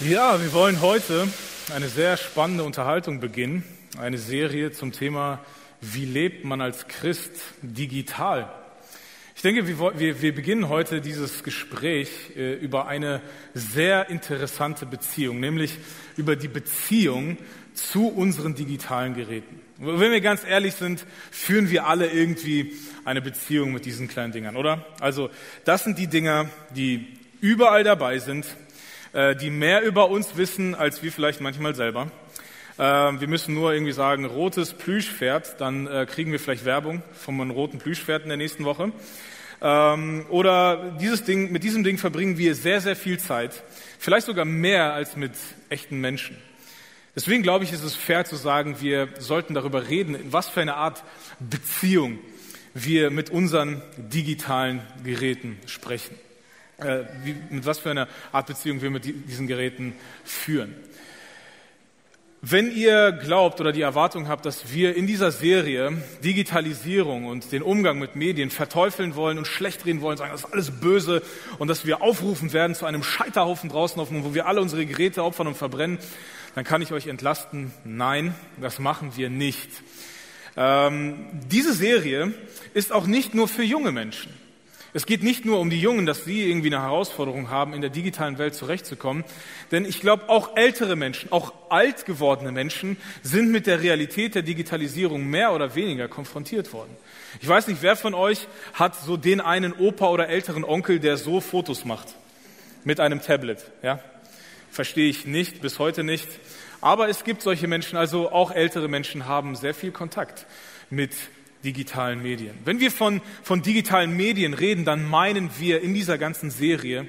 Ja, wir wollen heute eine sehr spannende Unterhaltung beginnen. Eine Serie zum Thema, wie lebt man als Christ digital? Ich denke, wir, wir, wir beginnen heute dieses Gespräch äh, über eine sehr interessante Beziehung, nämlich über die Beziehung zu unseren digitalen Geräten. Wenn wir ganz ehrlich sind, führen wir alle irgendwie eine Beziehung mit diesen kleinen Dingern, oder? Also das sind die Dinger, die überall dabei sind, äh, die mehr über uns wissen, als wir vielleicht manchmal selber. Äh, wir müssen nur irgendwie sagen, rotes Plüschpferd, dann äh, kriegen wir vielleicht Werbung von einem roten Plüschpferd in der nächsten Woche. Ähm, oder dieses Ding, mit diesem Ding verbringen wir sehr, sehr viel Zeit. Vielleicht sogar mehr als mit echten Menschen. Deswegen glaube ich, ist es fair zu sagen, wir sollten darüber reden, in was für eine Art Beziehung wir mit unseren digitalen Geräten sprechen äh, wie, mit was für einer Art Beziehung wir mit diesen Geräten führen. Wenn ihr glaubt oder die Erwartung habt, dass wir in dieser Serie Digitalisierung und den Umgang mit Medien verteufeln wollen und schlecht reden wollen, sagen, das ist alles böse und dass wir aufrufen werden zu einem Scheiterhaufen draußen, wo wir alle unsere Geräte opfern und verbrennen, dann kann ich euch entlasten, nein, das machen wir nicht. Ähm, diese Serie ist auch nicht nur für junge Menschen. Es geht nicht nur um die Jungen, dass sie irgendwie eine Herausforderung haben, in der digitalen Welt zurechtzukommen. Denn ich glaube, auch ältere Menschen, auch alt gewordene Menschen sind mit der Realität der Digitalisierung mehr oder weniger konfrontiert worden. Ich weiß nicht, wer von euch hat so den einen Opa oder älteren Onkel, der so Fotos macht. Mit einem Tablet, ja? Verstehe ich nicht, bis heute nicht. Aber es gibt solche Menschen, also auch ältere Menschen haben sehr viel Kontakt mit digitalen Medien. Wenn wir von, von digitalen Medien reden, dann meinen wir in dieser ganzen Serie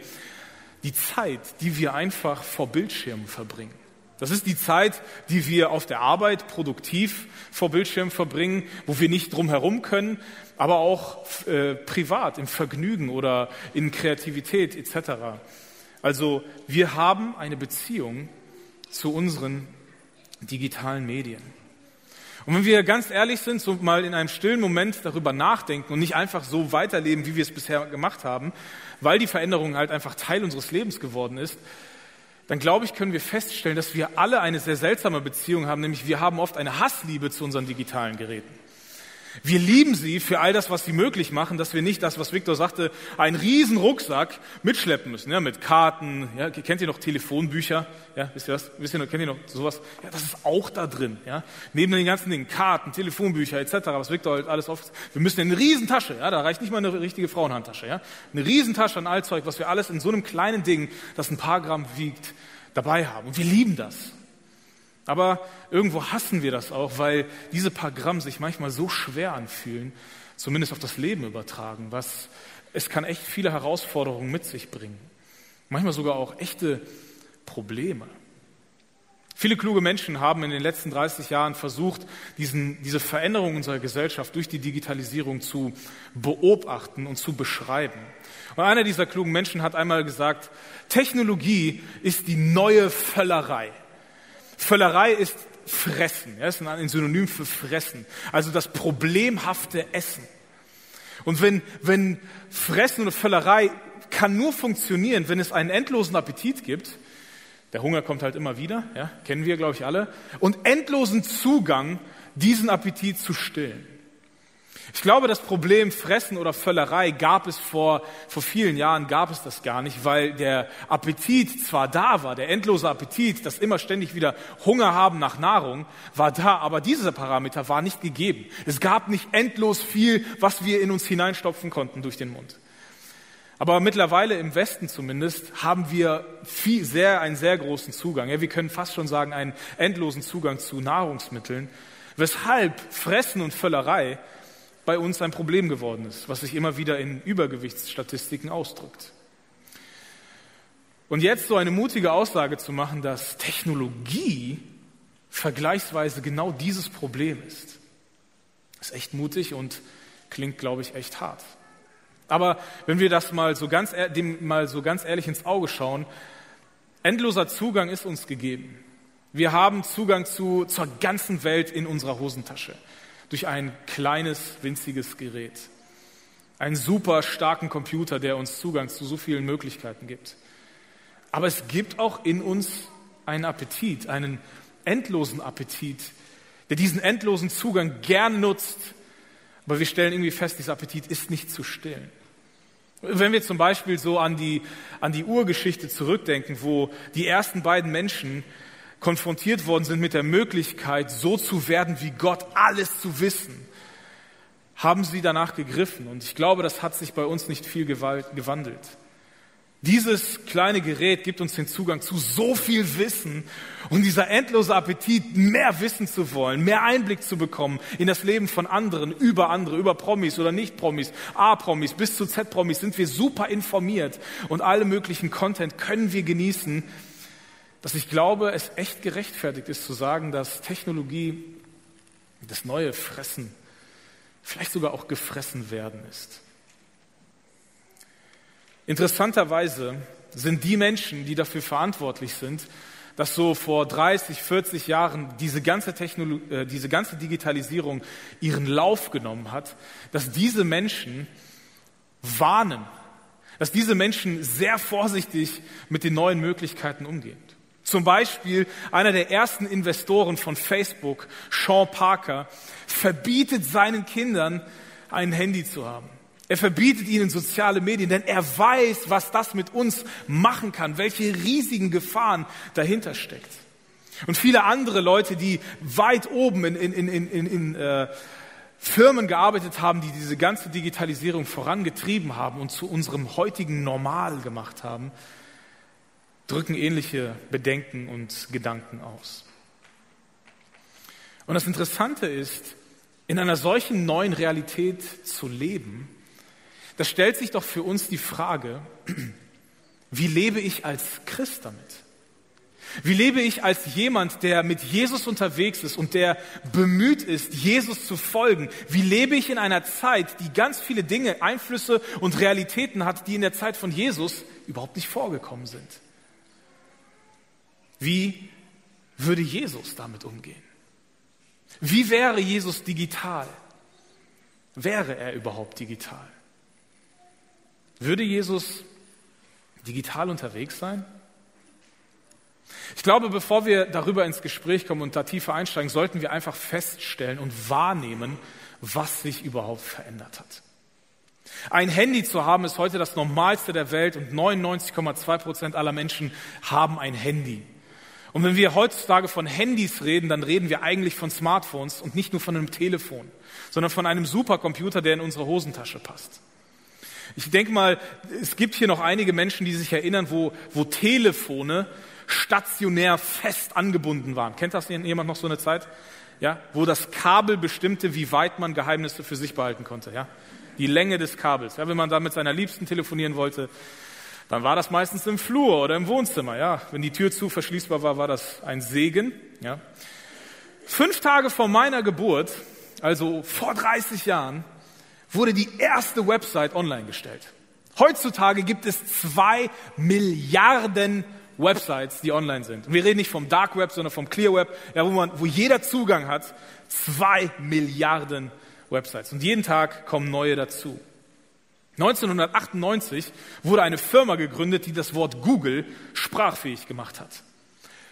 die Zeit, die wir einfach vor Bildschirmen verbringen. Das ist die Zeit, die wir auf der Arbeit produktiv vor Bildschirmen verbringen, wo wir nicht drum herum können, aber auch äh, privat, im Vergnügen oder in Kreativität etc. Also wir haben eine Beziehung zu unseren digitalen Medien. Und wenn wir ganz ehrlich sind, so mal in einem stillen Moment darüber nachdenken und nicht einfach so weiterleben, wie wir es bisher gemacht haben, weil die Veränderung halt einfach Teil unseres Lebens geworden ist, dann glaube ich, können wir feststellen, dass wir alle eine sehr seltsame Beziehung haben, nämlich wir haben oft eine Hassliebe zu unseren digitalen Geräten. Wir lieben sie für all das, was sie möglich machen, dass wir nicht das, was Viktor sagte, einen riesen Rucksack mitschleppen müssen, ja, mit Karten, ja, kennt ihr noch Telefonbücher, ja, wisst ihr was, wisst ihr noch, kennt ihr noch sowas, ja, das ist auch da drin, ja, neben den ganzen Dingen, Karten, Telefonbücher, etc., was Viktor halt alles oft, wir müssen in eine Riesentasche, ja, da reicht nicht mal eine richtige Frauenhandtasche, ja, eine Riesentasche an Allzeug, was wir alles in so einem kleinen Ding, das ein paar Gramm wiegt, dabei haben. Und wir lieben das. Aber irgendwo hassen wir das auch, weil diese paar Gramm sich manchmal so schwer anfühlen, zumindest auf das Leben übertragen, was es kann echt viele Herausforderungen mit sich bringen. Manchmal sogar auch echte Probleme. Viele kluge Menschen haben in den letzten 30 Jahren versucht, diesen, diese Veränderung unserer Gesellschaft durch die Digitalisierung zu beobachten und zu beschreiben. Und einer dieser klugen Menschen hat einmal gesagt, Technologie ist die neue Völlerei. Völlerei ist Fressen. Ja, ist ein Synonym für Fressen. Also das problemhafte Essen. Und wenn, wenn Fressen oder Völlerei kann nur funktionieren, wenn es einen endlosen Appetit gibt, der Hunger kommt halt immer wieder, ja, kennen wir, glaube ich, alle, und endlosen Zugang, diesen Appetit zu stillen. Ich glaube, das Problem Fressen oder Völlerei gab es vor, vor vielen Jahren, gab es das gar nicht, weil der Appetit zwar da war, der endlose Appetit, das immer ständig wieder Hunger haben nach Nahrung, war da, aber dieser Parameter war nicht gegeben. Es gab nicht endlos viel, was wir in uns hineinstopfen konnten durch den Mund. Aber mittlerweile im Westen zumindest haben wir viel, sehr, einen sehr großen Zugang. Ja, wir können fast schon sagen, einen endlosen Zugang zu Nahrungsmitteln, weshalb Fressen und Völlerei bei uns ein Problem geworden ist, was sich immer wieder in Übergewichtsstatistiken ausdrückt. Und jetzt so eine mutige Aussage zu machen, dass Technologie vergleichsweise genau dieses Problem ist, ist echt mutig und klingt, glaube ich, echt hart. Aber wenn wir das mal so ganz, dem mal so ganz ehrlich ins Auge schauen, endloser Zugang ist uns gegeben. Wir haben Zugang zu, zur ganzen Welt in unserer Hosentasche durch ein kleines, winziges Gerät. Einen super starken Computer, der uns Zugang zu so vielen Möglichkeiten gibt. Aber es gibt auch in uns einen Appetit, einen endlosen Appetit, der diesen endlosen Zugang gern nutzt. Aber wir stellen irgendwie fest, dieser Appetit ist nicht zu stillen. Wenn wir zum Beispiel so an die, an die Urgeschichte zurückdenken, wo die ersten beiden Menschen konfrontiert worden sind mit der Möglichkeit, so zu werden wie Gott, alles zu wissen, haben sie danach gegriffen. Und ich glaube, das hat sich bei uns nicht viel gewandelt. Dieses kleine Gerät gibt uns den Zugang zu so viel Wissen und dieser endlose Appetit, mehr wissen zu wollen, mehr Einblick zu bekommen in das Leben von anderen, über andere, über Promis oder Nicht-Promis, A-Promis bis zu Z-Promis sind wir super informiert und alle möglichen Content können wir genießen, dass ich glaube, es echt gerechtfertigt ist zu sagen, dass Technologie das neue Fressen, vielleicht sogar auch gefressen werden ist. Interessanterweise sind die Menschen, die dafür verantwortlich sind, dass so vor 30, 40 Jahren diese ganze, Technologie, äh, diese ganze Digitalisierung ihren Lauf genommen hat, dass diese Menschen warnen, dass diese Menschen sehr vorsichtig mit den neuen Möglichkeiten umgehen. Zum Beispiel einer der ersten Investoren von Facebook, Sean Parker, verbietet seinen Kindern, ein Handy zu haben. Er verbietet ihnen soziale Medien, denn er weiß, was das mit uns machen kann, welche riesigen Gefahren dahinter steckt. Und viele andere Leute, die weit oben in, in, in, in, in äh, Firmen gearbeitet haben, die diese ganze Digitalisierung vorangetrieben haben und zu unserem heutigen Normal gemacht haben, drücken ähnliche Bedenken und Gedanken aus. Und das Interessante ist, in einer solchen neuen Realität zu leben, da stellt sich doch für uns die Frage, wie lebe ich als Christ damit? Wie lebe ich als jemand, der mit Jesus unterwegs ist und der bemüht ist, Jesus zu folgen? Wie lebe ich in einer Zeit, die ganz viele Dinge, Einflüsse und Realitäten hat, die in der Zeit von Jesus überhaupt nicht vorgekommen sind? Wie würde Jesus damit umgehen? Wie wäre Jesus digital? Wäre er überhaupt digital? Würde Jesus digital unterwegs sein? Ich glaube, bevor wir darüber ins Gespräch kommen und da tiefer einsteigen, sollten wir einfach feststellen und wahrnehmen, was sich überhaupt verändert hat. Ein Handy zu haben ist heute das Normalste der Welt und 99,2 Prozent aller Menschen haben ein Handy. Und wenn wir heutzutage von Handys reden, dann reden wir eigentlich von Smartphones und nicht nur von einem Telefon, sondern von einem Supercomputer, der in unsere Hosentasche passt. Ich denke mal, es gibt hier noch einige Menschen, die sich erinnern, wo, wo Telefone stationär fest angebunden waren. Kennt das jemand noch so eine Zeit? Ja, wo das Kabel bestimmte, wie weit man Geheimnisse für sich behalten konnte. Ja, die Länge des Kabels. Ja, wenn man da mit seiner Liebsten telefonieren wollte, dann war das meistens im Flur oder im Wohnzimmer. Ja, wenn die Tür zu verschließbar war, war das ein Segen. Ja, fünf Tage vor meiner Geburt, also vor 30 Jahren, wurde die erste Website online gestellt. Heutzutage gibt es zwei Milliarden Websites, die online sind. Und wir reden nicht vom Dark Web, sondern vom Clear Web, ja, wo, man, wo jeder Zugang hat. Zwei Milliarden Websites. Und jeden Tag kommen neue dazu. 1998 wurde eine Firma gegründet, die das Wort Google sprachfähig gemacht hat.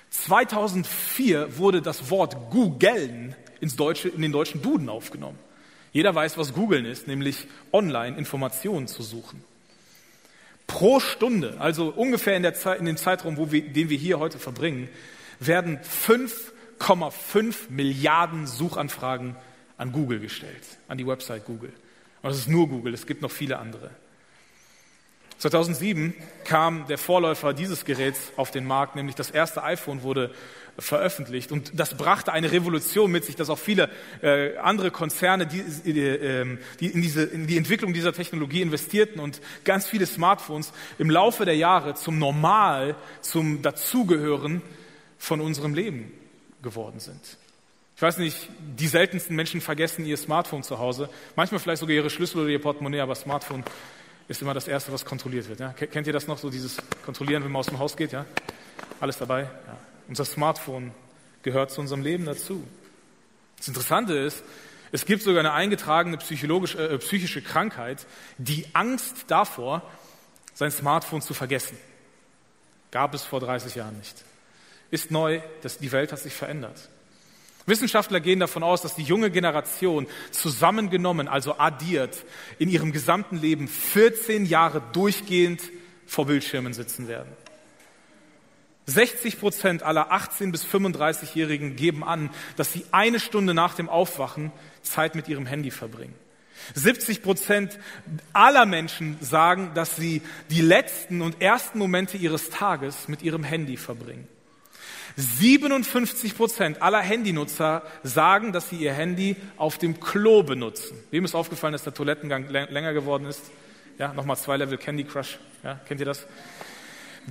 2004 wurde das Wort Googeln ins Deutsche, in den deutschen Duden aufgenommen. Jeder weiß, was Googeln ist, nämlich online Informationen zu suchen. Pro Stunde, also ungefähr in, der Zeit, in dem Zeitraum, wo wir, den wir hier heute verbringen, werden 5,5 Milliarden Suchanfragen an Google gestellt, an die Website Google. Und das ist nur Google, es gibt noch viele andere. 2007 kam der Vorläufer dieses Geräts auf den Markt, nämlich das erste iPhone wurde veröffentlicht. Und das brachte eine Revolution mit sich, dass auch viele äh, andere Konzerne, die, äh, die, in, diese, in die Entwicklung dieser Technologie investierten und ganz viele Smartphones im Laufe der Jahre zum Normal, zum Dazugehören von unserem Leben geworden sind. Ich weiß nicht, die seltensten Menschen vergessen ihr Smartphone zu Hause, manchmal vielleicht sogar ihre Schlüssel oder ihr Portemonnaie, aber Smartphone ist immer das Erste, was kontrolliert wird. Ja? Kennt ihr das noch, so dieses Kontrollieren, wenn man aus dem Haus geht? Ja? Alles dabei? Ja. Unser Smartphone gehört zu unserem Leben dazu. Das Interessante ist, es gibt sogar eine eingetragene psychologische, äh, psychische Krankheit, die Angst davor, sein Smartphone zu vergessen. Gab es vor 30 Jahren nicht. Ist neu, dass die Welt hat sich verändert. Wissenschaftler gehen davon aus, dass die junge Generation zusammengenommen, also addiert, in ihrem gesamten Leben 14 Jahre durchgehend vor Bildschirmen sitzen werden. 60 Prozent aller 18 bis 35-Jährigen geben an, dass sie eine Stunde nach dem Aufwachen Zeit mit ihrem Handy verbringen. 70 Prozent aller Menschen sagen, dass sie die letzten und ersten Momente ihres Tages mit ihrem Handy verbringen. 57 Prozent aller Handynutzer sagen, dass sie ihr Handy auf dem Klo benutzen. Wem ist aufgefallen, dass der Toilettengang länger geworden ist? Ja, nochmal zwei Level Candy Crush. Ja, kennt ihr das?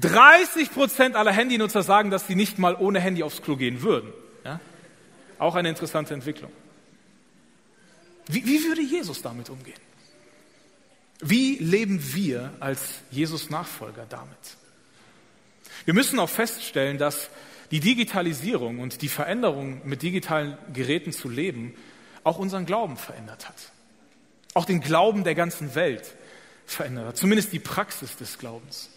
30 Prozent aller Handynutzer sagen, dass sie nicht mal ohne Handy aufs Klo gehen würden. Ja? Auch eine interessante Entwicklung. Wie, wie würde Jesus damit umgehen? Wie leben wir als Jesus-Nachfolger damit? Wir müssen auch feststellen, dass die Digitalisierung und die Veränderung mit digitalen Geräten zu leben auch unseren Glauben verändert hat. Auch den Glauben der ganzen Welt verändert hat. Zumindest die Praxis des Glaubens.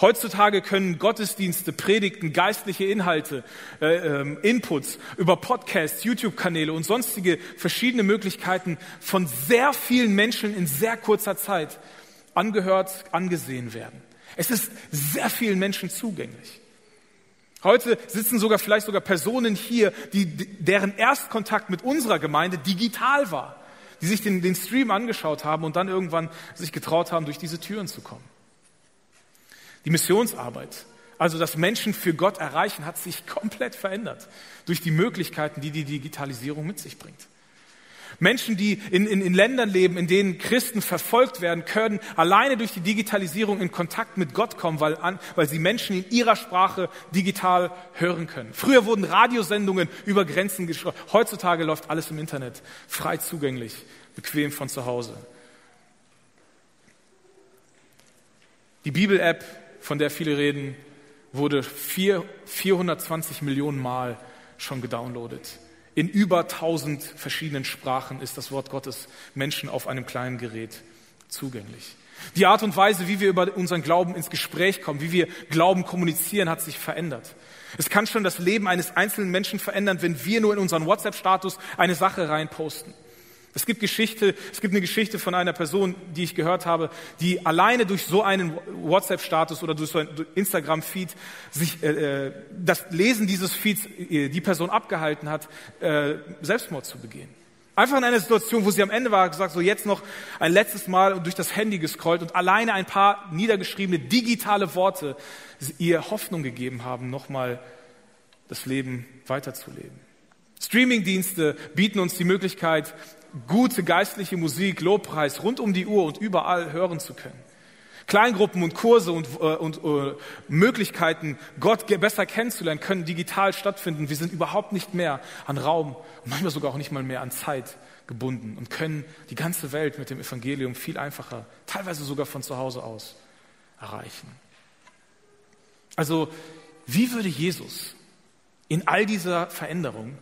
Heutzutage können Gottesdienste, Predigten, geistliche Inhalte, äh, äh, Inputs über Podcasts, YouTube-Kanäle und sonstige verschiedene Möglichkeiten von sehr vielen Menschen in sehr kurzer Zeit angehört, angesehen werden. Es ist sehr vielen Menschen zugänglich. Heute sitzen sogar vielleicht sogar Personen hier, die, deren Erstkontakt mit unserer Gemeinde digital war, die sich den, den Stream angeschaut haben und dann irgendwann sich getraut haben, durch diese Türen zu kommen. Die Missionsarbeit, also das Menschen für Gott erreichen, hat sich komplett verändert durch die Möglichkeiten, die die Digitalisierung mit sich bringt. Menschen, die in, in, in Ländern leben, in denen Christen verfolgt werden, können alleine durch die Digitalisierung in Kontakt mit Gott kommen, weil, an, weil sie Menschen in ihrer Sprache digital hören können. Früher wurden Radiosendungen über Grenzen geschrieben. Heutzutage läuft alles im Internet, frei zugänglich, bequem von zu Hause. Die Bibel-App, von der viele reden, wurde vier, 420 Millionen Mal schon gedownloadet. In über 1000 verschiedenen Sprachen ist das Wort Gottes Menschen auf einem kleinen Gerät zugänglich. Die Art und Weise, wie wir über unseren Glauben ins Gespräch kommen, wie wir Glauben kommunizieren, hat sich verändert. Es kann schon das Leben eines einzelnen Menschen verändern, wenn wir nur in unseren WhatsApp-Status eine Sache reinposten. Es gibt Geschichte, es gibt eine Geschichte von einer Person, die ich gehört habe, die alleine durch so einen WhatsApp-Status oder durch so einen Instagram-Feed sich äh, äh, das Lesen dieses Feeds äh, die Person abgehalten hat, äh, Selbstmord zu begehen. Einfach in einer Situation, wo sie am Ende war, gesagt, so jetzt noch ein letztes Mal durch das Handy gescrollt und alleine ein paar niedergeschriebene digitale Worte ihr Hoffnung gegeben haben, nochmal das Leben weiterzuleben. Streamingdienste bieten uns die Möglichkeit, gute geistliche Musik, Lobpreis rund um die Uhr und überall hören zu können. Kleingruppen und Kurse und, äh, und äh, Möglichkeiten, Gott besser kennenzulernen, können digital stattfinden. Wir sind überhaupt nicht mehr an Raum und manchmal sogar auch nicht mal mehr an Zeit gebunden und können die ganze Welt mit dem Evangelium viel einfacher, teilweise sogar von zu Hause aus, erreichen. Also, wie würde Jesus in all dieser Veränderung,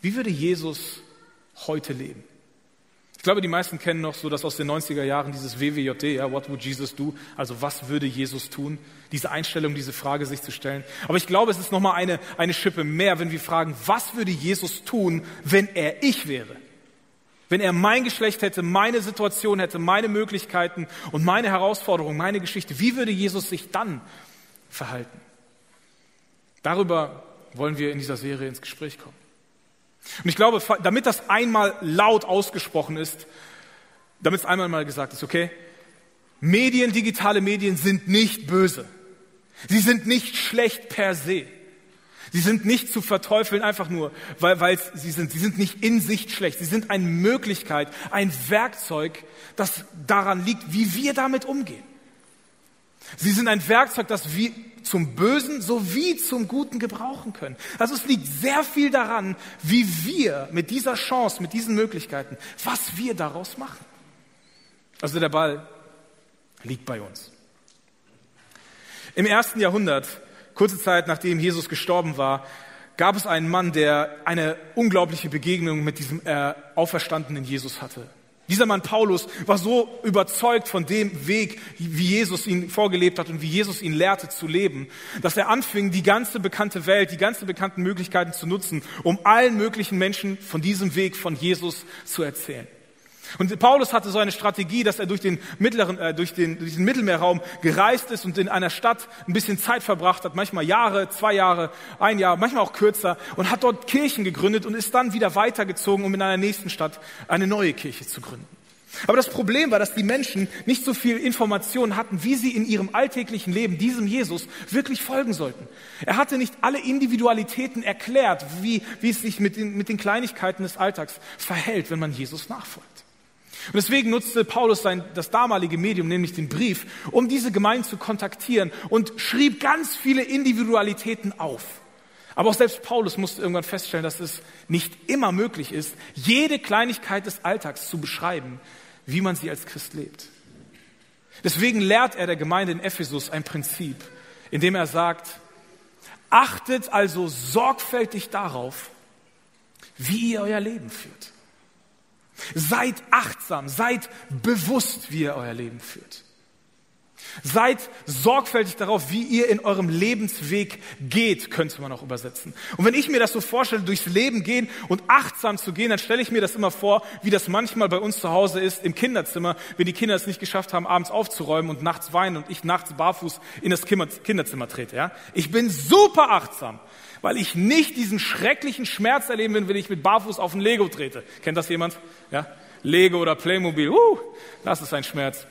wie würde Jesus heute leben. Ich glaube, die meisten kennen noch so das aus den 90er Jahren, dieses WWJD, ja, what would Jesus do? Also was würde Jesus tun? Diese Einstellung, diese Frage sich zu stellen. Aber ich glaube, es ist nochmal eine, eine Schippe mehr, wenn wir fragen, was würde Jesus tun, wenn er ich wäre? Wenn er mein Geschlecht hätte, meine Situation hätte, meine Möglichkeiten und meine Herausforderungen, meine Geschichte, wie würde Jesus sich dann verhalten? Darüber wollen wir in dieser Serie ins Gespräch kommen. Und ich glaube, damit das einmal laut ausgesprochen ist, damit es einmal mal gesagt ist, okay, Medien, digitale Medien sind nicht böse. Sie sind nicht schlecht per se. Sie sind nicht zu verteufeln einfach nur, weil, weil sie sind. Sie sind nicht in sich schlecht. Sie sind eine Möglichkeit, ein Werkzeug, das daran liegt, wie wir damit umgehen. Sie sind ein Werkzeug, das wir zum Bösen sowie zum Guten gebrauchen können. Also es liegt sehr viel daran, wie wir mit dieser Chance, mit diesen Möglichkeiten, was wir daraus machen. Also der Ball liegt bei uns. Im ersten Jahrhundert, kurze Zeit nachdem Jesus gestorben war, gab es einen Mann, der eine unglaubliche Begegnung mit diesem äh, auferstandenen Jesus hatte. Dieser Mann Paulus war so überzeugt von dem Weg, wie Jesus ihn vorgelebt hat und wie Jesus ihn lehrte zu leben, dass er anfing, die ganze bekannte Welt, die ganzen bekannten Möglichkeiten zu nutzen, um allen möglichen Menschen von diesem Weg von Jesus zu erzählen. Und Paulus hatte so eine Strategie, dass er durch den, mittleren, äh, durch, den, durch den Mittelmeerraum gereist ist und in einer Stadt ein bisschen Zeit verbracht hat, manchmal Jahre, zwei Jahre, ein Jahr, manchmal auch kürzer, und hat dort Kirchen gegründet und ist dann wieder weitergezogen, um in einer nächsten Stadt eine neue Kirche zu gründen. Aber das Problem war, dass die Menschen nicht so viel Informationen hatten, wie sie in ihrem alltäglichen Leben diesem Jesus wirklich folgen sollten. Er hatte nicht alle Individualitäten erklärt, wie, wie es sich mit den, mit den Kleinigkeiten des Alltags verhält, wenn man Jesus nachfolgt. Und deswegen nutzte Paulus sein, das damalige Medium, nämlich den Brief, um diese Gemeinde zu kontaktieren und schrieb ganz viele Individualitäten auf. Aber auch selbst Paulus musste irgendwann feststellen, dass es nicht immer möglich ist, jede Kleinigkeit des Alltags zu beschreiben, wie man sie als Christ lebt. Deswegen lehrt er der Gemeinde in Ephesus ein Prinzip, indem er sagt, achtet also sorgfältig darauf, wie ihr euer Leben führt. Seid achtsam, seid bewusst, wie ihr euer Leben führt. Seid sorgfältig darauf, wie ihr in eurem Lebensweg geht, könnte man auch übersetzen. Und wenn ich mir das so vorstelle, durchs Leben gehen und achtsam zu gehen, dann stelle ich mir das immer vor, wie das manchmal bei uns zu Hause ist, im Kinderzimmer, wenn die Kinder es nicht geschafft haben, abends aufzuräumen und nachts weinen und ich nachts barfuß in das Kinderzimmer trete. Ja? Ich bin super achtsam weil ich nicht diesen schrecklichen Schmerz erleben will, wenn ich mit Barfuß auf ein Lego trete. Kennt das jemand? Ja? Lego oder Playmobil, uh, das ist ein Schmerz.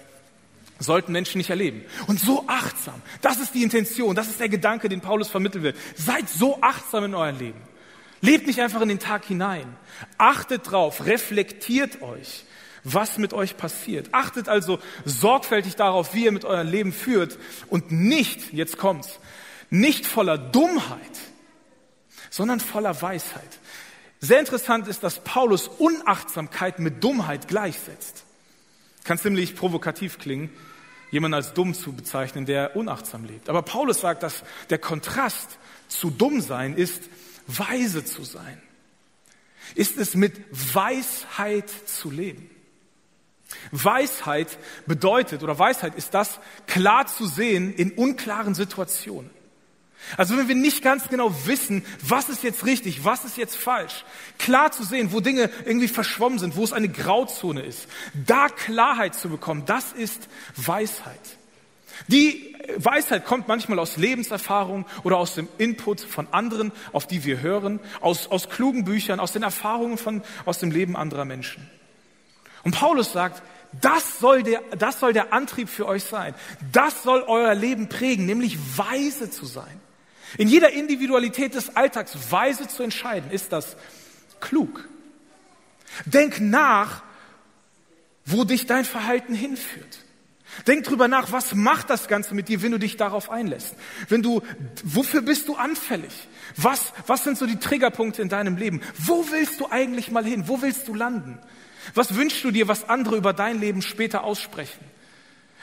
Sollten Menschen nicht erleben. Und so achtsam. Das ist die Intention, das ist der Gedanke, den Paulus vermitteln will. Seid so achtsam in eurem Leben. Lebt nicht einfach in den Tag hinein. Achtet drauf, reflektiert euch, was mit euch passiert. Achtet also sorgfältig darauf, wie ihr mit eurem Leben führt und nicht, jetzt kommt's, nicht voller Dummheit, sondern voller Weisheit. Sehr interessant ist, dass Paulus Unachtsamkeit mit Dummheit gleichsetzt. Kann ziemlich provokativ klingen, jemanden als dumm zu bezeichnen, der unachtsam lebt. Aber Paulus sagt, dass der Kontrast zu dumm sein ist, weise zu sein. Ist es mit Weisheit zu leben. Weisheit bedeutet, oder Weisheit ist das, klar zu sehen in unklaren Situationen. Also wenn wir nicht ganz genau wissen, was ist jetzt richtig, was ist jetzt falsch, klar zu sehen, wo Dinge irgendwie verschwommen sind, wo es eine Grauzone ist, da Klarheit zu bekommen, das ist Weisheit. Die Weisheit kommt manchmal aus Lebenserfahrung oder aus dem Input von anderen, auf die wir hören, aus, aus klugen Büchern, aus den Erfahrungen von, aus dem Leben anderer Menschen. Und Paulus sagt, das soll, der, das soll der Antrieb für euch sein. Das soll euer Leben prägen, nämlich weise zu sein. In jeder Individualität des Alltags weise zu entscheiden, ist das klug. Denk nach, wo dich dein Verhalten hinführt. Denk drüber nach, was macht das Ganze mit dir, wenn du dich darauf einlässt? Wenn du, wofür bist du anfällig? Was, was sind so die Triggerpunkte in deinem Leben? Wo willst du eigentlich mal hin? Wo willst du landen? Was wünschst du dir, was andere über dein Leben später aussprechen?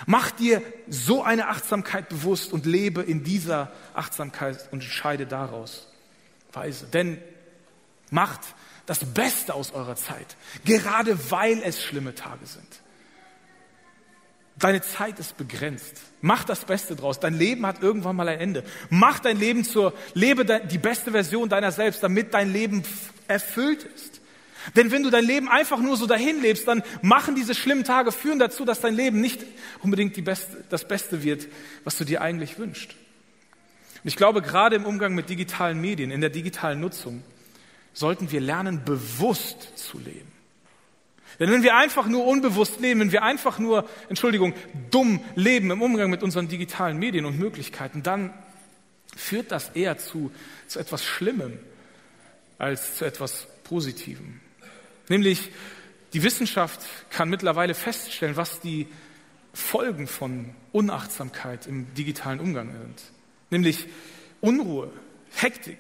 Mach dir so eine Achtsamkeit bewusst und lebe in dieser Achtsamkeit und entscheide daraus. Weise. Denn macht das Beste aus eurer Zeit, gerade weil es schlimme Tage sind. Deine Zeit ist begrenzt. Mach das Beste draus. Dein Leben hat irgendwann mal ein Ende. Mach dein Leben zur, lebe die beste Version deiner selbst, damit dein Leben erfüllt ist. Denn wenn du dein Leben einfach nur so dahin lebst, dann machen diese schlimmen Tage, führen dazu, dass dein Leben nicht unbedingt beste, das Beste wird, was du dir eigentlich wünschst. Und ich glaube, gerade im Umgang mit digitalen Medien, in der digitalen Nutzung, sollten wir lernen, bewusst zu leben. Denn wenn wir einfach nur unbewusst leben, wenn wir einfach nur, Entschuldigung, dumm leben im Umgang mit unseren digitalen Medien und Möglichkeiten, dann führt das eher zu, zu etwas Schlimmem als zu etwas Positivem. Nämlich die Wissenschaft kann mittlerweile feststellen, was die Folgen von Unachtsamkeit im digitalen Umgang sind. Nämlich Unruhe, Hektik,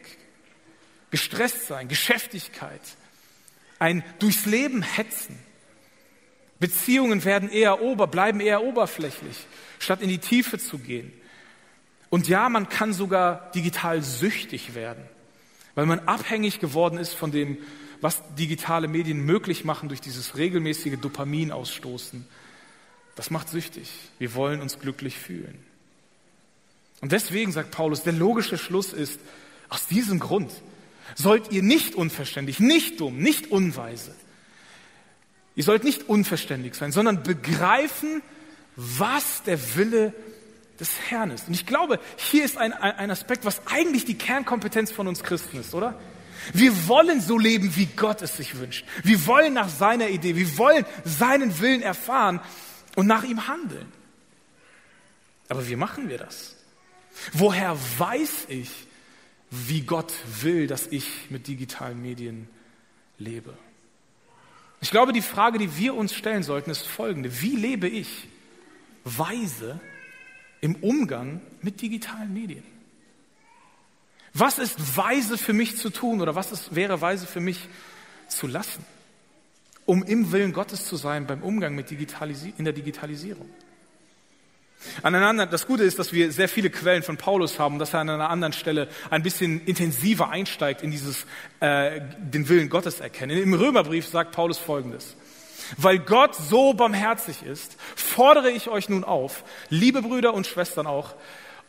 gestresst sein, Geschäftigkeit, ein durchs Leben hetzen. Beziehungen werden eher ober, bleiben eher oberflächlich, statt in die Tiefe zu gehen. Und ja, man kann sogar digital süchtig werden, weil man abhängig geworden ist von dem was digitale Medien möglich machen durch dieses regelmäßige Dopaminausstoßen, das macht süchtig. Wir wollen uns glücklich fühlen. Und deswegen sagt Paulus, der logische Schluss ist, aus diesem Grund sollt ihr nicht unverständlich, nicht dumm, nicht unweise, ihr sollt nicht unverständig sein, sondern begreifen, was der Wille des Herrn ist. Und ich glaube, hier ist ein, ein Aspekt, was eigentlich die Kernkompetenz von uns Christen ist, oder? Wir wollen so leben, wie Gott es sich wünscht. Wir wollen nach seiner Idee, wir wollen seinen Willen erfahren und nach ihm handeln. Aber wie machen wir das? Woher weiß ich, wie Gott will, dass ich mit digitalen Medien lebe? Ich glaube, die Frage, die wir uns stellen sollten, ist folgende. Wie lebe ich weise im Umgang mit digitalen Medien? Was ist weise für mich zu tun oder was ist, wäre weise für mich zu lassen, um im Willen Gottes zu sein beim Umgang mit Digitalisi in der Digitalisierung? Aneinander, das Gute ist, dass wir sehr viele Quellen von Paulus haben, dass er an einer anderen Stelle ein bisschen intensiver einsteigt in dieses äh, den Willen Gottes erkennen. Im Römerbrief sagt Paulus Folgendes: Weil Gott so barmherzig ist, fordere ich euch nun auf, liebe Brüder und Schwestern auch,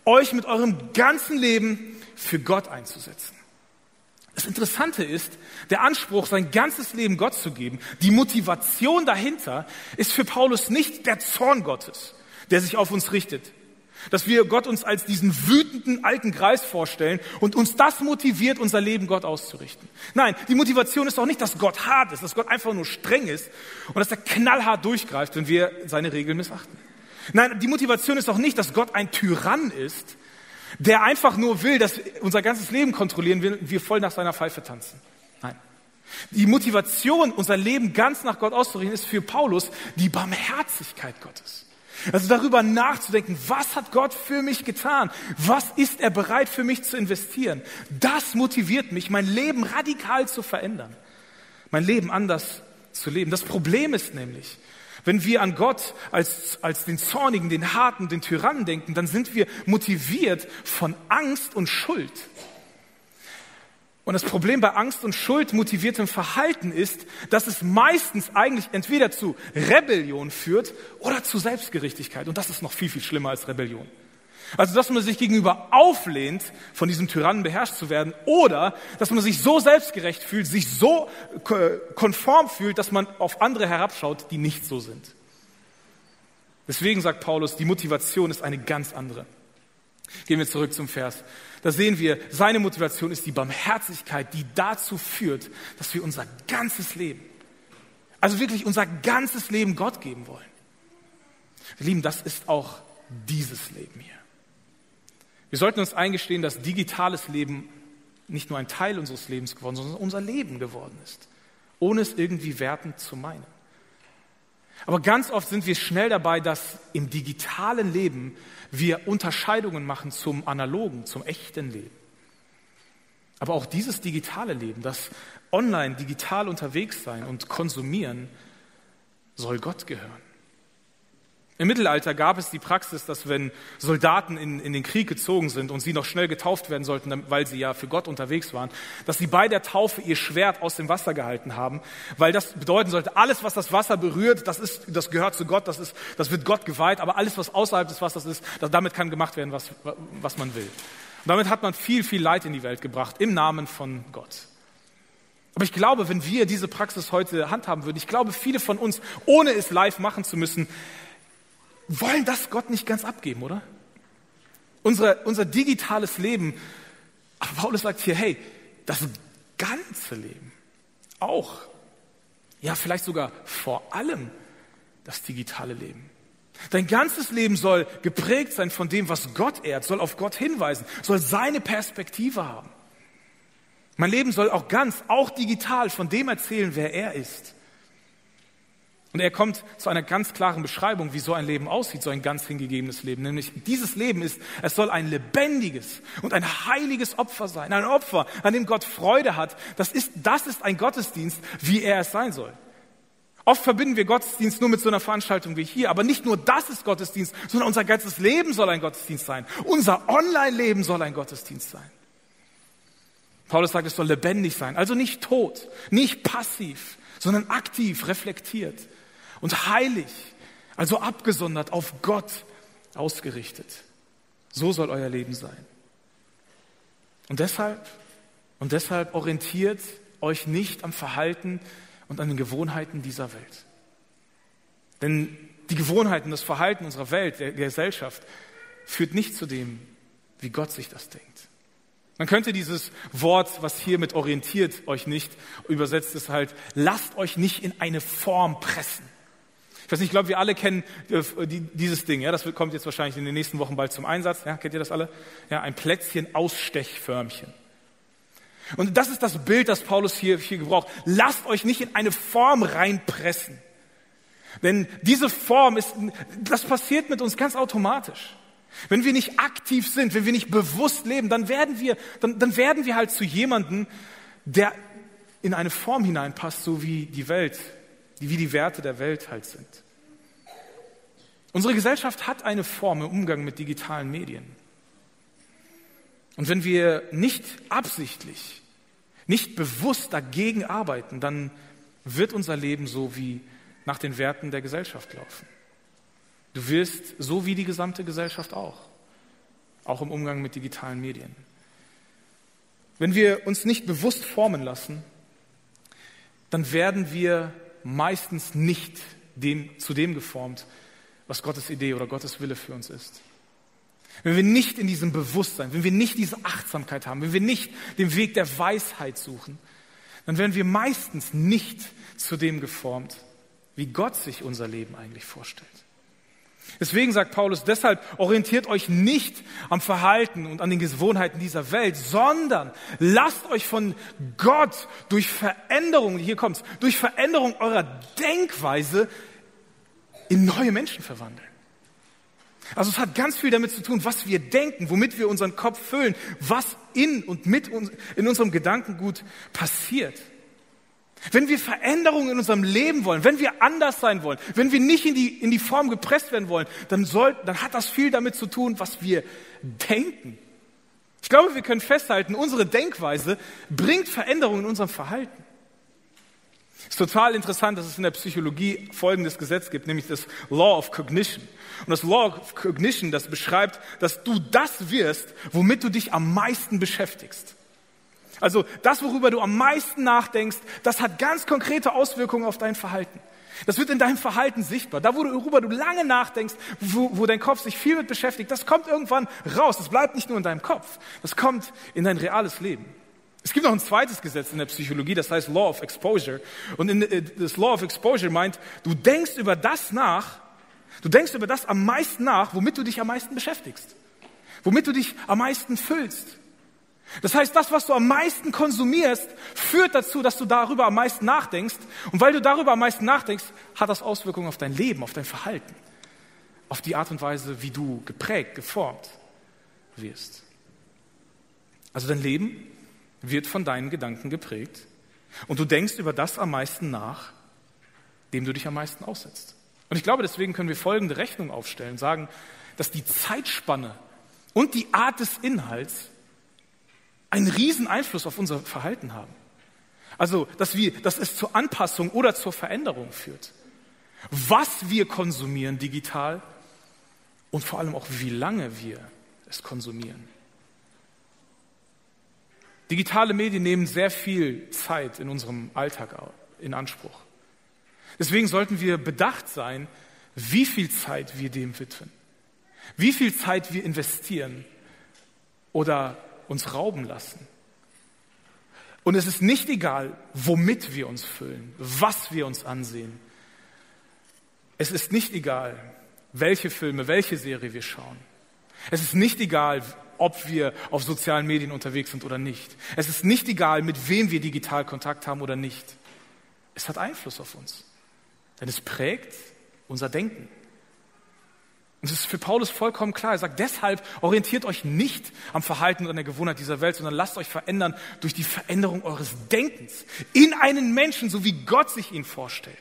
euch mit eurem ganzen Leben für Gott einzusetzen. Das Interessante ist, der Anspruch, sein ganzes Leben Gott zu geben, die Motivation dahinter ist für Paulus nicht der Zorn Gottes, der sich auf uns richtet. Dass wir Gott uns als diesen wütenden alten Kreis vorstellen und uns das motiviert, unser Leben Gott auszurichten. Nein, die Motivation ist auch nicht, dass Gott hart ist, dass Gott einfach nur streng ist und dass er knallhart durchgreift, wenn wir seine Regeln missachten. Nein, die Motivation ist auch nicht, dass Gott ein Tyrann ist, der einfach nur will, dass unser ganzes Leben kontrollieren will, wir voll nach seiner Pfeife tanzen. Nein. Die Motivation, unser Leben ganz nach Gott auszurichten, ist für Paulus die Barmherzigkeit Gottes. Also darüber nachzudenken, was hat Gott für mich getan? Was ist er bereit für mich zu investieren? Das motiviert mich, mein Leben radikal zu verändern. Mein Leben anders zu leben. Das Problem ist nämlich, wenn wir an Gott als, als den Zornigen, den Harten, den Tyrannen denken, dann sind wir motiviert von Angst und Schuld. Und das Problem bei Angst und Schuld motiviertem Verhalten ist, dass es meistens eigentlich entweder zu Rebellion führt oder zu Selbstgerechtigkeit. Und das ist noch viel, viel schlimmer als Rebellion. Also, dass man sich gegenüber auflehnt, von diesem Tyrannen beherrscht zu werden, oder dass man sich so selbstgerecht fühlt, sich so konform fühlt, dass man auf andere herabschaut, die nicht so sind. Deswegen sagt Paulus, die Motivation ist eine ganz andere. Gehen wir zurück zum Vers. Da sehen wir, seine Motivation ist die Barmherzigkeit, die dazu führt, dass wir unser ganzes Leben, also wirklich unser ganzes Leben Gott geben wollen. Wir Lieben, das ist auch dieses Leben hier. Wir sollten uns eingestehen, dass digitales Leben nicht nur ein Teil unseres Lebens geworden, sondern unser Leben geworden ist, ohne es irgendwie wertend zu meinen. Aber ganz oft sind wir schnell dabei, dass im digitalen Leben wir Unterscheidungen machen zum analogen, zum echten Leben. Aber auch dieses digitale Leben, das online digital unterwegs sein und konsumieren, soll Gott gehören. Im Mittelalter gab es die Praxis, dass wenn Soldaten in, in den Krieg gezogen sind und sie noch schnell getauft werden sollten, weil sie ja für Gott unterwegs waren, dass sie bei der Taufe ihr Schwert aus dem Wasser gehalten haben, weil das bedeuten sollte, alles, was das Wasser berührt, das, ist, das gehört zu Gott, das, ist, das wird Gott geweiht, aber alles, was außerhalb des Wassers ist, das, damit kann gemacht werden, was, was man will. Und damit hat man viel, viel Leid in die Welt gebracht, im Namen von Gott. Aber ich glaube, wenn wir diese Praxis heute handhaben würden, ich glaube, viele von uns, ohne es live machen zu müssen, wollen das Gott nicht ganz abgeben, oder? Unser, unser digitales Leben, aber Paulus sagt hier, hey, das ganze Leben, auch, ja, vielleicht sogar vor allem das digitale Leben. Dein ganzes Leben soll geprägt sein von dem, was Gott ehrt, soll auf Gott hinweisen, soll seine Perspektive haben. Mein Leben soll auch ganz, auch digital von dem erzählen, wer er ist. Und er kommt zu einer ganz klaren Beschreibung, wie so ein Leben aussieht, so ein ganz hingegebenes Leben. Nämlich dieses Leben ist, es soll ein lebendiges und ein heiliges Opfer sein. Ein Opfer, an dem Gott Freude hat. Das ist, das ist ein Gottesdienst, wie er es sein soll. Oft verbinden wir Gottesdienst nur mit so einer Veranstaltung wie hier. Aber nicht nur das ist Gottesdienst, sondern unser ganzes Leben soll ein Gottesdienst sein. Unser Online-Leben soll ein Gottesdienst sein. Paulus sagt, es soll lebendig sein, also nicht tot, nicht passiv, sondern aktiv, reflektiert und heilig, also abgesondert auf Gott ausgerichtet. So soll euer Leben sein. Und deshalb, und deshalb orientiert euch nicht am Verhalten und an den Gewohnheiten dieser Welt. Denn die Gewohnheiten, das Verhalten unserer Welt, der Gesellschaft, führt nicht zu dem, wie Gott sich das denkt. Man könnte dieses Wort, was hier mit orientiert euch nicht, übersetzt es halt, lasst euch nicht in eine Form pressen. Ich weiß nicht, ich glaube, wir alle kennen äh, dieses Ding, ja, das kommt jetzt wahrscheinlich in den nächsten Wochen bald zum Einsatz, ja, kennt ihr das alle? Ja, ein Plätzchen Ausstechförmchen. Und das ist das Bild, das Paulus hier, hier gebraucht. Lasst euch nicht in eine Form reinpressen. Denn diese Form ist, das passiert mit uns ganz automatisch. Wenn wir nicht aktiv sind, wenn wir nicht bewusst leben, dann werden wir, dann, dann werden wir halt zu jemandem, der in eine Form hineinpasst, so wie die Welt, wie die Werte der Welt halt sind. Unsere Gesellschaft hat eine Form im Umgang mit digitalen Medien. Und wenn wir nicht absichtlich, nicht bewusst dagegen arbeiten, dann wird unser Leben so wie nach den Werten der Gesellschaft laufen. Du wirst so wie die gesamte Gesellschaft auch, auch im Umgang mit digitalen Medien. Wenn wir uns nicht bewusst formen lassen, dann werden wir meistens nicht dem, zu dem geformt, was Gottes Idee oder Gottes Wille für uns ist. Wenn wir nicht in diesem Bewusstsein, wenn wir nicht diese Achtsamkeit haben, wenn wir nicht den Weg der Weisheit suchen, dann werden wir meistens nicht zu dem geformt, wie Gott sich unser Leben eigentlich vorstellt. Deswegen sagt Paulus, deshalb orientiert euch nicht am Verhalten und an den Gewohnheiten dieser Welt, sondern lasst euch von Gott durch Veränderung, hier kommt's, durch Veränderung eurer Denkweise in neue Menschen verwandeln. Also es hat ganz viel damit zu tun, was wir denken, womit wir unseren Kopf füllen, was in und mit uns, in unserem Gedankengut passiert. Wenn wir Veränderungen in unserem Leben wollen, wenn wir anders sein wollen, wenn wir nicht in die, in die Form gepresst werden wollen, dann, soll, dann hat das viel damit zu tun, was wir denken. Ich glaube, wir können festhalten, unsere Denkweise bringt Veränderungen in unserem Verhalten. Es ist total interessant, dass es in der Psychologie folgendes Gesetz gibt, nämlich das Law of Cognition. Und das Law of Cognition, das beschreibt, dass du das wirst, womit du dich am meisten beschäftigst. Also das, worüber du am meisten nachdenkst, das hat ganz konkrete Auswirkungen auf dein Verhalten. Das wird in deinem Verhalten sichtbar. Da, worüber du lange nachdenkst, wo, wo dein Kopf sich viel mit beschäftigt, das kommt irgendwann raus. Das bleibt nicht nur in deinem Kopf. Das kommt in dein reales Leben. Es gibt noch ein zweites Gesetz in der Psychologie, das heißt Law of Exposure. Und in, äh, das Law of Exposure meint, du denkst über das nach, du denkst über das am meisten nach, womit du dich am meisten beschäftigst. Womit du dich am meisten füllst. Das heißt, das, was du am meisten konsumierst, führt dazu, dass du darüber am meisten nachdenkst. Und weil du darüber am meisten nachdenkst, hat das Auswirkungen auf dein Leben, auf dein Verhalten, auf die Art und Weise, wie du geprägt, geformt wirst. Also dein Leben wird von deinen Gedanken geprägt und du denkst über das am meisten nach, dem du dich am meisten aussetzt. Und ich glaube, deswegen können wir folgende Rechnung aufstellen, sagen, dass die Zeitspanne und die Art des Inhalts einen riesen Einfluss auf unser Verhalten haben. Also, dass, wir, dass es zur Anpassung oder zur Veränderung führt. Was wir konsumieren digital und vor allem auch, wie lange wir es konsumieren. Digitale Medien nehmen sehr viel Zeit in unserem Alltag in Anspruch. Deswegen sollten wir bedacht sein, wie viel Zeit wir dem widmen, wie viel Zeit wir investieren oder uns rauben lassen. Und es ist nicht egal, womit wir uns füllen, was wir uns ansehen. Es ist nicht egal, welche Filme, welche Serie wir schauen. Es ist nicht egal, ob wir auf sozialen Medien unterwegs sind oder nicht. Es ist nicht egal, mit wem wir digital Kontakt haben oder nicht. Es hat Einfluss auf uns. Denn es prägt unser Denken. Und es ist für Paulus vollkommen klar. Er sagt, deshalb orientiert euch nicht am Verhalten und an der Gewohnheit dieser Welt, sondern lasst euch verändern durch die Veränderung eures Denkens in einen Menschen, so wie Gott sich ihn vorstellt.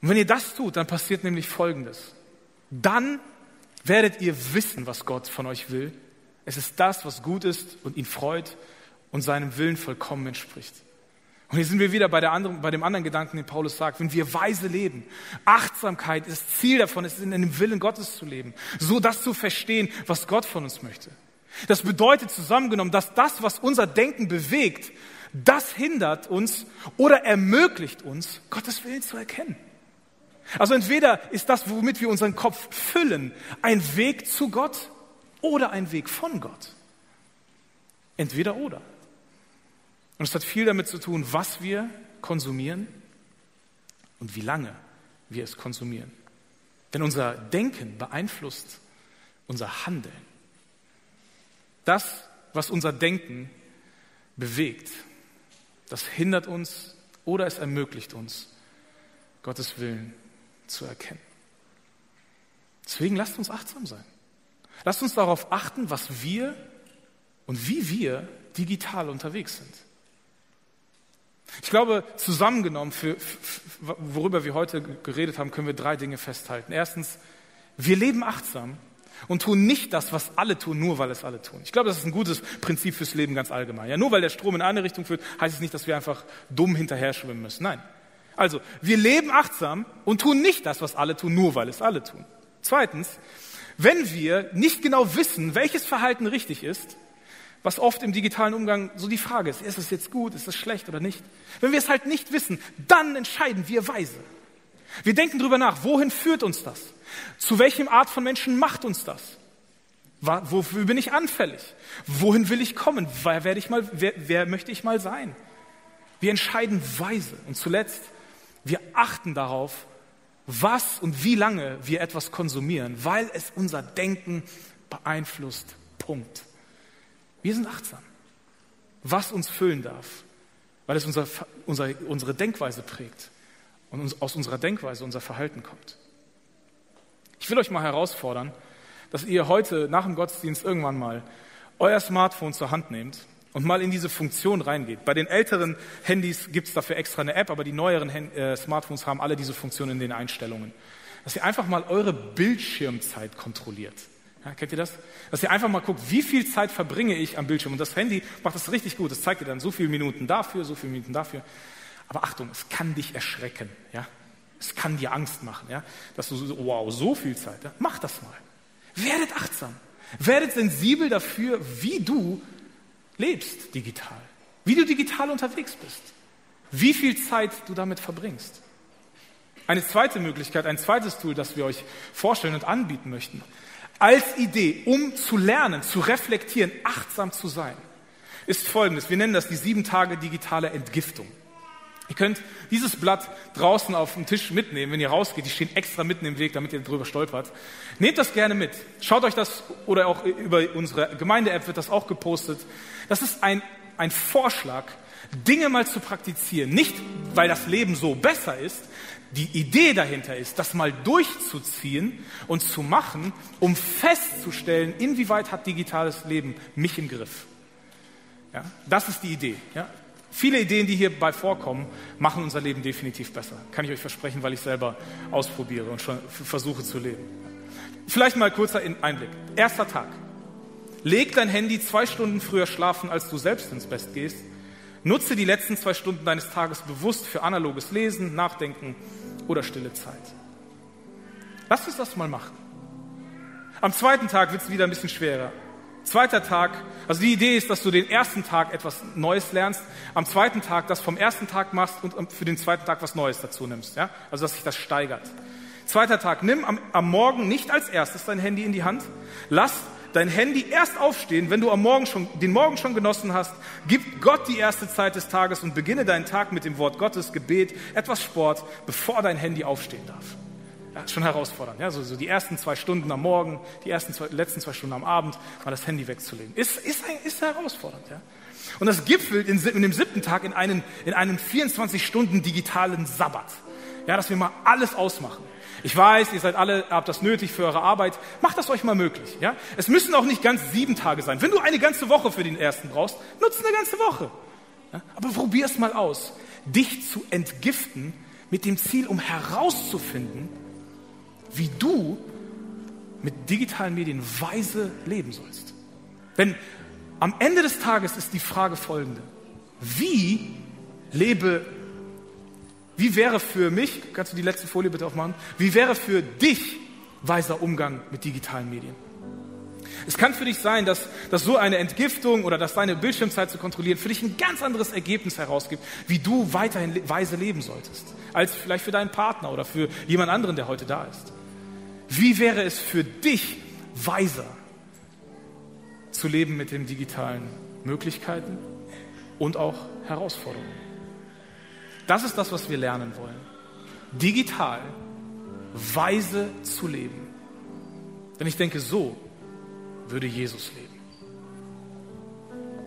Und wenn ihr das tut, dann passiert nämlich Folgendes. Dann werdet ihr wissen, was Gott von euch will. Es ist das, was gut ist und ihn freut und seinem Willen vollkommen entspricht. Und hier sind wir wieder bei, der anderen, bei dem anderen Gedanken, den Paulus sagt, wenn wir weise leben, Achtsamkeit, das Ziel davon ist, in dem Willen Gottes zu leben, so das zu verstehen, was Gott von uns möchte. Das bedeutet zusammengenommen, dass das, was unser Denken bewegt, das hindert uns oder ermöglicht uns, Gottes Willen zu erkennen. Also entweder ist das, womit wir unseren Kopf füllen, ein Weg zu Gott oder ein Weg von Gott. Entweder oder. Und es hat viel damit zu tun, was wir konsumieren und wie lange wir es konsumieren. Denn unser Denken beeinflusst unser Handeln. Das, was unser Denken bewegt, das hindert uns oder es ermöglicht uns, Gottes Willen zu erkennen. Deswegen lasst uns achtsam sein. Lasst uns darauf achten, was wir und wie wir digital unterwegs sind. Ich glaube, zusammengenommen, für, worüber wir heute geredet haben, können wir drei Dinge festhalten. Erstens, wir leben achtsam und tun nicht das, was alle tun, nur weil es alle tun. Ich glaube, das ist ein gutes Prinzip fürs Leben ganz allgemein. Ja, nur weil der Strom in eine Richtung führt, heißt es nicht, dass wir einfach dumm hinterher schwimmen müssen. Nein. Also, wir leben achtsam und tun nicht das, was alle tun, nur weil es alle tun. Zweitens, wenn wir nicht genau wissen, welches Verhalten richtig ist, was oft im digitalen Umgang so die Frage ist, ist es jetzt gut, ist es schlecht oder nicht? Wenn wir es halt nicht wissen, dann entscheiden wir weise. Wir denken drüber nach, wohin führt uns das? Zu welchem Art von Menschen macht uns das? Wofür bin ich anfällig? Wohin will ich kommen? Wer, werde ich mal, wer, wer möchte ich mal sein? Wir entscheiden weise. Und zuletzt, wir achten darauf, was und wie lange wir etwas konsumieren, weil es unser Denken beeinflusst. Punkt. Wir sind achtsam, was uns füllen darf, weil es unser, unser, unsere Denkweise prägt und uns, aus unserer Denkweise unser Verhalten kommt. Ich will euch mal herausfordern, dass ihr heute nach dem Gottesdienst irgendwann mal euer Smartphone zur Hand nehmt und mal in diese Funktion reingeht. Bei den älteren Handys gibt es dafür extra eine App, aber die neueren Hand äh, Smartphones haben alle diese Funktion in den Einstellungen. Dass ihr einfach mal eure Bildschirmzeit kontrolliert. Ja, kennt ihr das? Dass ihr einfach mal guckt, wie viel Zeit verbringe ich am Bildschirm. Und das Handy macht das richtig gut. Das zeigt dir dann so viele Minuten dafür, so viele Minuten dafür. Aber Achtung, es kann dich erschrecken. Ja? Es kann dir Angst machen. Ja? Dass du so, wow, so viel Zeit. Ja? Mach das mal. Werdet achtsam. Werdet sensibel dafür, wie du lebst digital. Wie du digital unterwegs bist. Wie viel Zeit du damit verbringst. Eine zweite Möglichkeit, ein zweites Tool, das wir euch vorstellen und anbieten möchten, als Idee, um zu lernen, zu reflektieren, achtsam zu sein, ist folgendes. Wir nennen das die sieben Tage digitale Entgiftung. Ihr könnt dieses Blatt draußen auf dem Tisch mitnehmen, wenn ihr rausgeht. Die stehen extra mitten im Weg, damit ihr drüber stolpert. Nehmt das gerne mit. Schaut euch das, oder auch über unsere Gemeinde-App wird das auch gepostet. Das ist ein, ein Vorschlag, Dinge mal zu praktizieren. Nicht, weil das Leben so besser ist, die Idee dahinter ist, das mal durchzuziehen und zu machen, um festzustellen, inwieweit hat digitales Leben mich im Griff. Ja, das ist die Idee. Ja. Viele Ideen, die hierbei vorkommen, machen unser Leben definitiv besser. Kann ich euch versprechen, weil ich selber ausprobiere und schon versuche zu leben. Vielleicht mal kurzer Einblick. Erster Tag. Leg dein Handy zwei Stunden früher schlafen, als du selbst ins Bett gehst. Nutze die letzten zwei Stunden deines Tages bewusst für analoges Lesen, Nachdenken oder stille Zeit. Lass uns das mal machen. Am zweiten Tag wird es wieder ein bisschen schwerer. Zweiter Tag, also die Idee ist, dass du den ersten Tag etwas Neues lernst, am zweiten Tag das vom ersten Tag machst und für den zweiten Tag was Neues dazu nimmst. Ja? Also dass sich das steigert. Zweiter Tag, nimm am, am Morgen nicht als erstes dein Handy in die Hand, lass dein Handy erst aufstehen, wenn du am Morgen schon, den Morgen schon genossen hast. Gib Gott die erste Zeit des Tages und beginne deinen Tag mit dem Wort Gottes, Gebet, etwas Sport, bevor dein Handy aufstehen darf. Ja, schon herausfordernd. Ja, so, so die ersten zwei Stunden am Morgen, die ersten zwei, letzten zwei Stunden am Abend, mal das Handy wegzulegen. Ist, ist, ist herausfordernd. Ja? Und das gipfelt in, in dem siebten Tag in einen, in einen 24 Stunden digitalen Sabbat. Ja, dass wir mal alles ausmachen. Ich weiß, ihr seid alle, habt das nötig für eure Arbeit. Macht das euch mal möglich. Ja? Es müssen auch nicht ganz sieben Tage sein. Wenn du eine ganze Woche für den ersten brauchst, nutze eine ganze Woche. Ja? Aber probier es mal aus, dich zu entgiften mit dem Ziel, um herauszufinden, wie du mit digitalen Medien weise leben sollst. Denn Am Ende des Tages ist die Frage folgende. Wie lebe, wie wäre für mich, kannst du die letzte Folie bitte aufmachen, wie wäre für dich weiser Umgang mit digitalen Medien? Es kann für dich sein, dass, dass so eine Entgiftung oder dass deine Bildschirmzeit zu kontrollieren für dich ein ganz anderes Ergebnis herausgibt, wie du weiterhin weise leben solltest, als vielleicht für deinen Partner oder für jemand anderen, der heute da ist. Wie wäre es für dich weiser zu leben mit den digitalen Möglichkeiten und auch Herausforderungen? Das ist das, was wir lernen wollen. Digital weise zu leben. Denn ich denke, so würde Jesus leben.